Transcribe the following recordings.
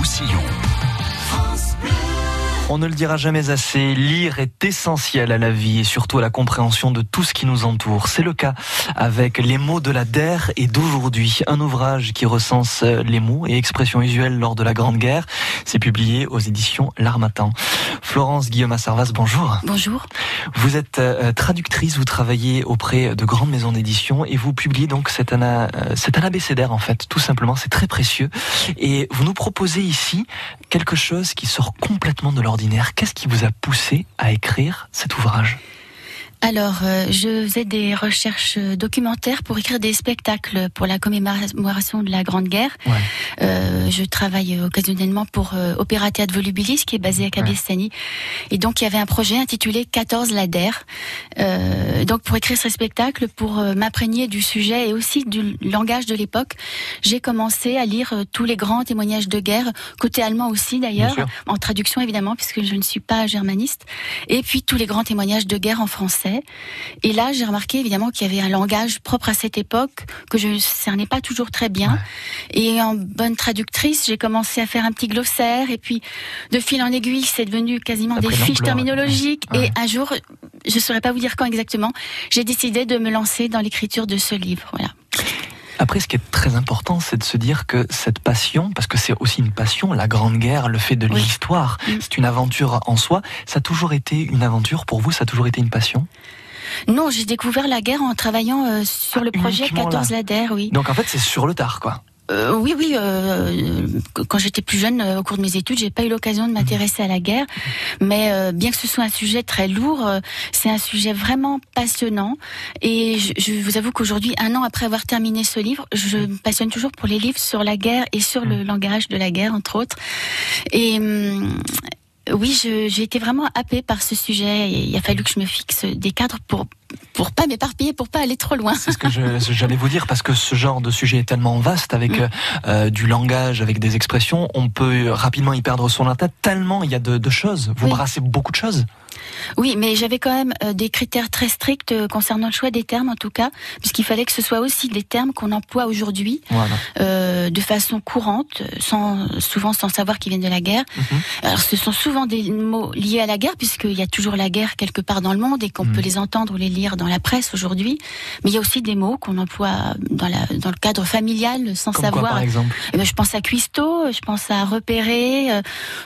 Roussillon. On ne le dira jamais assez, lire est essentiel à la vie et surtout à la compréhension de tout ce qui nous entoure. C'est le cas avec Les mots de la DER et d'aujourd'hui, un ouvrage qui recense les mots et expressions usuelles lors de la Grande Guerre. C'est publié aux éditions L'Armatan. Florence Guillaume Sarvas, bonjour. Bonjour. Vous êtes euh, traductrice, vous travaillez auprès de grandes maisons d'édition et vous publiez donc cet, ana, euh, cet anabécédaire en fait, tout simplement, c'est très précieux. Et vous nous proposez ici quelque chose qui sort complètement de l'ordre Qu'est-ce qui vous a poussé à écrire cet ouvrage? Alors, euh, je faisais des recherches documentaires pour écrire des spectacles pour la commémoration de la Grande Guerre. Euh, je travaille occasionnellement pour euh, Opéra Théâtre Volubilis, qui est basé à Cabestany. Et donc, il y avait un projet intitulé 14 Lader. Euh, donc, pour écrire ce spectacle, pour euh, m'imprégner du sujet et aussi du langage de l'époque, j'ai commencé à lire tous les grands témoignages de guerre, côté allemand aussi d'ailleurs, en traduction évidemment, puisque je ne suis pas germaniste. Et puis, tous les grands témoignages de guerre en français. Et là, j'ai remarqué évidemment qu'il y avait un langage propre à cette époque que je ne cernais pas toujours très bien. Et en bonne traductrice, j'ai commencé à faire un petit glossaire. Et puis, de fil en aiguille, c'est devenu quasiment des fiches terminologiques. Et un jour, je ne saurais pas vous dire quand exactement, j'ai décidé de me lancer dans l'écriture de ce livre. Voilà. Après, ce qui est très important, c'est de se dire que cette passion, parce que c'est aussi une passion, la Grande Guerre, le fait de l'histoire, mm. c'est une aventure en soi. Ça a toujours été une aventure pour vous Ça a toujours été une passion? Non, j'ai découvert la guerre en travaillant euh, sur le ah, projet 14 Lader, oui. Donc en fait, c'est sur le tard, quoi. Euh, oui, oui. Euh, quand j'étais plus jeune, euh, au cours de mes études, j'ai pas eu l'occasion de m'intéresser à la guerre, mais bien que ce soit un sujet très lourd, c'est un sujet vraiment passionnant. Et je, je vous avoue qu'aujourd'hui, un an après avoir terminé ce livre, je me passionne toujours pour les livres sur la guerre et sur le langage de la guerre, entre autres. Et hum, oui, j'ai été vraiment happée par ce sujet. il a fallu que je me fixe des cadres pour pour pas m'éparpiller, pour pas aller trop loin. C'est ce que j'allais vous dire parce que ce genre de sujet est tellement vaste avec mm. euh, du langage, avec des expressions, on peut rapidement y perdre son tête tellement il y a de, choses. Vous brassez beaucoup de choses. Oui, mais j'avais quand même euh, des critères très stricts euh, concernant le choix des termes, en tout cas, puisqu'il fallait que ce soit aussi des termes qu'on emploie aujourd'hui euh, de façon courante, sans, souvent sans savoir qu'ils viennent de la guerre. Mhm. Alors, ce sont souvent des mots liés à la guerre, puisqu'il y a toujours la guerre quelque part dans le monde et qu'on mhm. peut les entendre ou les lire dans la presse aujourd'hui. Mais il y a aussi des mots qu'on emploie dans, la, dans le cadre familial sans savoir. par exemple? Eh ben, Je pense à cuistot, je pense à repérer,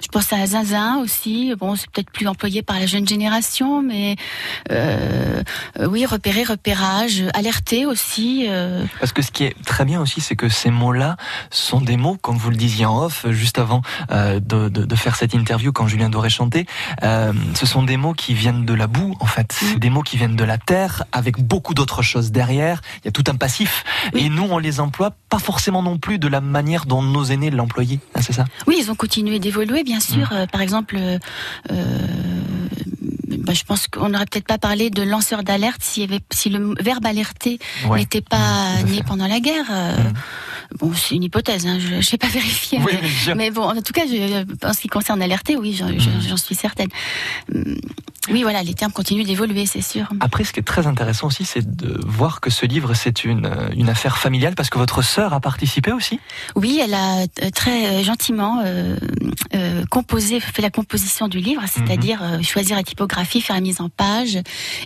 je pense à zinzin aussi. Bon, c'est peut-être plus employé par la jeune génération, mais euh, oui, repérer, repérage, alerter aussi. Euh. Parce que ce qui est très bien aussi, c'est que ces mots-là sont des mots, comme vous le disiez en off, juste avant euh, de, de, de, faire cette interview quand Julien Doré chantait, euh, ce sont des mots qui viennent de la boue, en fait. C'est mm. des mots qui viennent de la terre, avec beaucoup d'autres choses derrière. Il y a tout un passif. Et nous, on les emploie pas forcément non plus de la manière dont nos aînés l'employaient. Hein, c'est ça? Oui, ils ont continué d'évoluer, bien sûr. Mm. par exemple, bah, je pense qu'on n'aurait peut-être pas parlé de lanceur d'alerte si, si le verbe alerter n'était pas né pendant la guerre. Euh, mmh. Bon, c'est une hypothèse, hein, je n'ai pas vérifié. mais, bon, en tout cas, je, en ce qui concerne alerter, oui, j'en mmh. suis certaine. Oui, voilà, les termes continuent d'évoluer, c'est sûr. Après, ce qui est très intéressant aussi, c'est de voir que ce livre, c'est une, une affaire familiale, parce que votre sœur a participé aussi Oui, elle a euh, très euh, gentiment euh, euh, composé, fait la composition du livre, c'est-à-dire mhm. choisir la typographie, faire la mise en page,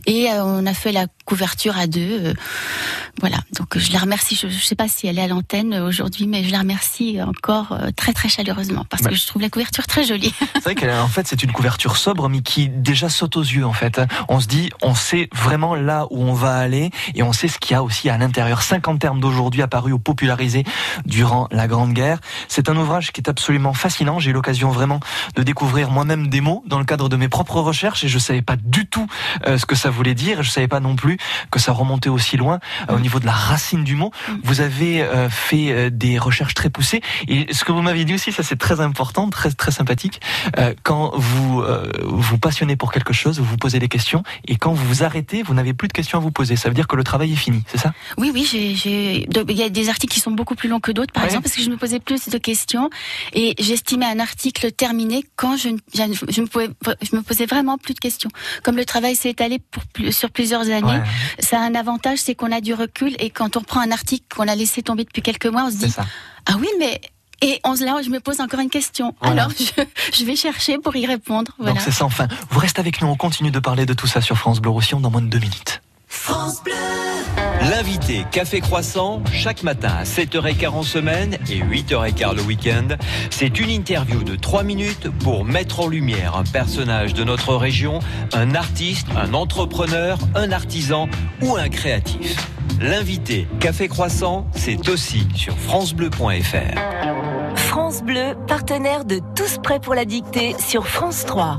et on a fait la couverture à deux. voilà, donc je la remercie, je ne sais pas si elle est à l'antenne aujourd'hui, mais je la remercie encore très très chaleureusement, parce que je trouve la couverture très jolie. C'est vrai qu'en fait, c'est une couverture sobre, mais qui déjà saute aux yeux en fait. On se dit, on sait vraiment là où on va aller et on sait ce qu'il y a aussi à l'intérieur. 50 termes d'aujourd'hui apparus ou popularisés durant la Grande Guerre. C'est un ouvrage qui est absolument fascinant. J'ai eu l'occasion vraiment de découvrir moi-même des mots dans le cadre de mes propres recherches et je savais pas du tout euh, ce que ça voulait dire. Je savais pas non plus que ça remontait aussi loin euh, au niveau de la racine du mot. Vous avez euh, fait des recherches très poussées et ce que vous m'avez dit aussi, ça c'est très important, très très sympathique. quand vous vous passionnez pour quelque chose chose, vous vous posez des questions, et quand vous vous arrêtez, vous n'avez plus de questions à vous poser. Ça veut dire que le travail est fini, c'est ça? Oui, oui, il y a des articles qui sont beaucoup plus longs que d'autres, par exemple, parce que je me posais plus de questions, et j'estimais un article terminé quand je, je, me, pouvais, je me posais vraiment plus de questions. Comme le travail s'est étalé pour, sur plusieurs années, ça a un avantage, c'est qu'on a du recul, et quand on reprend un article qu'on a laissé tomber depuis quelques mois, on se dit, ah oui, mais Et on, là, je me pose encore une question. Alors, je, vais chercher pour y répondre. Voilà. Donc c'est ça, enfin. Vous restez avec nous, on continue de parler de tout ça sur France Bleu Roussillon dans moins de deux minutes. France Bleu L'invité Café Croissant, chaque matin à 7h15 en semaine et 8h15 le week-end, c'est une interview de 3 minutes pour mettre en lumière un personnage de notre région, un artiste, un entrepreneur, un artisan ou un créatif. L'invité Café Croissant, c'est aussi sur francebleu.fr. France Bleu, partenaire de Tous prêts pour la dictée sur France 3.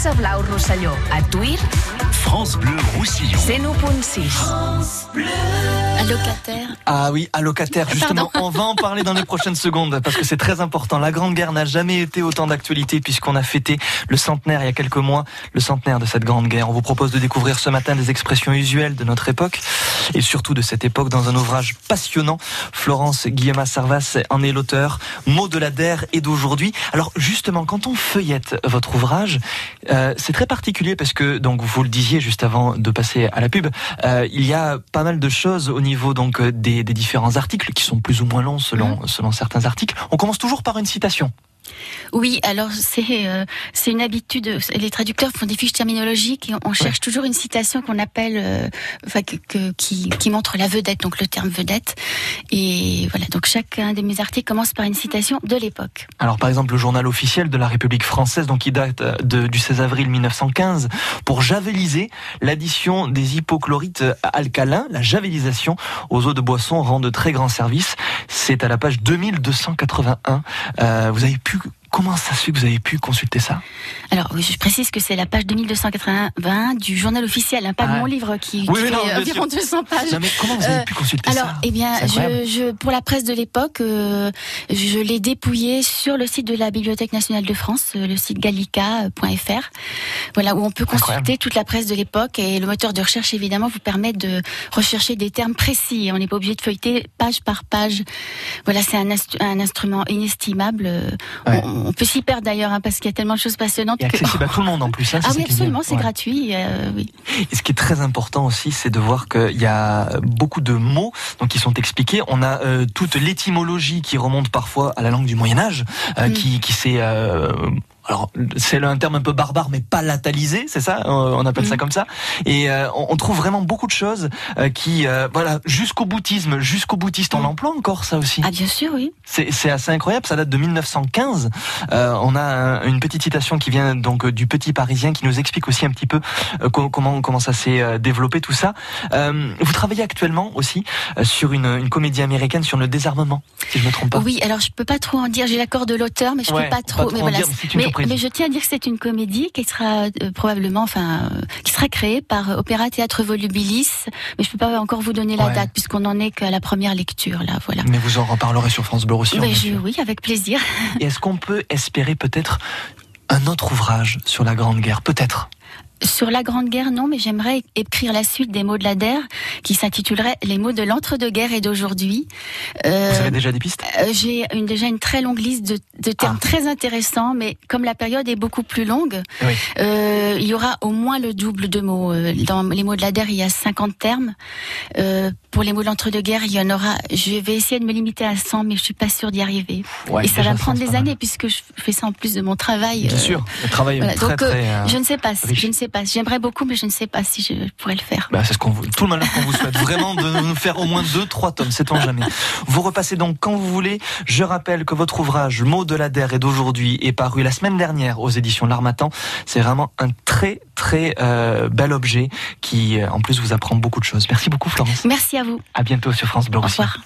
France Blau Rosselló. A Twitter France Bleu Roussillon. 101.6. France Bleu. Allocataire. Ah oui, allocataire. Justement, on va en parler dans les prochaines secondes parce que c'est très important. La Grande Guerre n'a jamais été autant d'actualité puisqu'on a fêté le centenaire il y a quelques mois, le centenaire de cette Grande Guerre. On vous propose de découvrir ce matin des expressions usuelles de notre époque et surtout de cette époque dans un ouvrage passionnant. Florence Guillaume Servas en est l'auteur. Mots de la DER et d'aujourd'hui. Alors justement, quand on feuillette votre ouvrage, euh, c'est très particulier parce que, donc vous le disiez juste avant de passer à la pub, euh, il y a pas mal de choses au niveau donc des, des différents articles qui sont plus ou moins longs selon, mmh. selon certains articles. On commence toujours par une citation. Oui, alors c'est euh, c'est une habitude. Les traducteurs font des fiches terminologiques et on cherche toujours une citation qu'on appelle, euh, enfin que, qui, qui montre la vedette, donc le terme vedette. Et voilà, donc chacun de mes articles commence par une citation de l'époque. Alors par exemple, le journal officiel de la République française, donc qui date euh, de, du 16 avril 1915, pour javeliser l'addition des hypochlorites alcalins, la javelisation aux eaux de boisson rend de très grands services. C'est à la page 2281. Euh, vous avez pu Comment ça se fait que vous avez pu consulter ça? Alors, je précise que c'est la page 2280 du journal officiel, hein, pas de ah mon livre qui, oui, fait environ 200 pages. mais comment vous avez pu consulter alors, ça? Alors, eh bien, je, je, pour la presse de l'époque, euh, je l'ai dépouillé sur le site de la Bibliothèque nationale de France, euh, le site gallica.fr, voilà, où on peut consulter toute la presse de l'époque et le moteur de recherche, évidemment, vous permet de rechercher des termes précis. On n'est pas obligé de feuilleter page par page. Voilà, c'est un, un, instrument inestimable. Ouais on peut s'y perdre d'ailleurs, hein, parce qu'il y a tellement de choses passionnantes. Et accessible à tout le monde en plus. Hein, ah oui, absolument, c'est gratuit. Euh, Et ce qui est très important aussi, c'est de voir qu'il y a beaucoup de mots donc, qui sont expliqués. On a euh, toute l'étymologie qui remonte parfois à la langue du Moyen Âge, euh, mm. qui, qui s'est alors c'est un terme un peu barbare, mais pas latalisé, c'est ça On appelle ça mhm. comme ça. Et euh, on, trouve vraiment beaucoup de choses euh, qui, euh, voilà, jusqu'au bouddhisme, jusqu'au bouddhiste, on mhm. emploie encore ça aussi. Ah bien sûr, oui. C'est assez incroyable. Ça date de 1915. on a une petite citation qui vient donc du Petit Parisien qui nous explique aussi un petit peu comment comment ça s'est développé tout ça. vous travaillez actuellement aussi sur une, une, comédie américaine sur le désarmement, si je me trompe pas. Oui, alors je peux pas trop en dire. J'ai l'accord de l'auteur, mais je peux pas trop. mais voilà. Mais je tiens à dire que c'est une comédie qui sera euh, probablement, enfin, euh, qui sera créée par Opéra Théâtre Volubilis, mais je peux pas encore vous donner la date puisqu'on en est qu'à la première lecture là, voilà. Mais vous en reparlerez sur France Bleu aussi. oui, avec plaisir. est-ce qu'on peut espérer peut-être un autre ouvrage sur la Grande Guerre, peut-être sur la Grande Guerre, non, mais j'aimerais écrire la suite des mots de la DER qui s'intitulerait Les mots de l'entre-deux-guerres et d'aujourd'hui. Euh, Vous avez déjà des pistes? euh, J'ai une, déjà une très longue liste de, de termes ah. très intéressants, mais comme la période est beaucoup plus longue, euh, il y aura au moins le double de mots. Euh, dans les mots de la DER, il y a 50 termes. Euh, pour les mots de l'entre-deux-guerres, il y en aura. Je vais essayer de me limiter à 100, mais je suis pas sûre d'y arriver. et ça va prendre des années puisque je fais ça en plus de mon travail. Bien sûr, le travail est très, Donc, très, je ne sais pas. Je ne sais J'aimerais beaucoup, mais je ne sais pas si je pourrais le faire. Bah, c'est ce qu'on tout le malheur qu'on vous souhaite. Vraiment de nous faire au moins deux, trois tomes. C'est on jamais. Vous repassez donc quand vous voulez. Je rappelle que votre ouvrage Mots de la DER est d'aujourd'hui est paru la semaine dernière aux éditions L'Armatan. C'est vraiment un très, très euh, bel objet qui, euh, en plus, vous apprend beaucoup de choses. Merci beaucoup, Florence. Merci à vous. À bientôt sur France Bleu. Au revoir.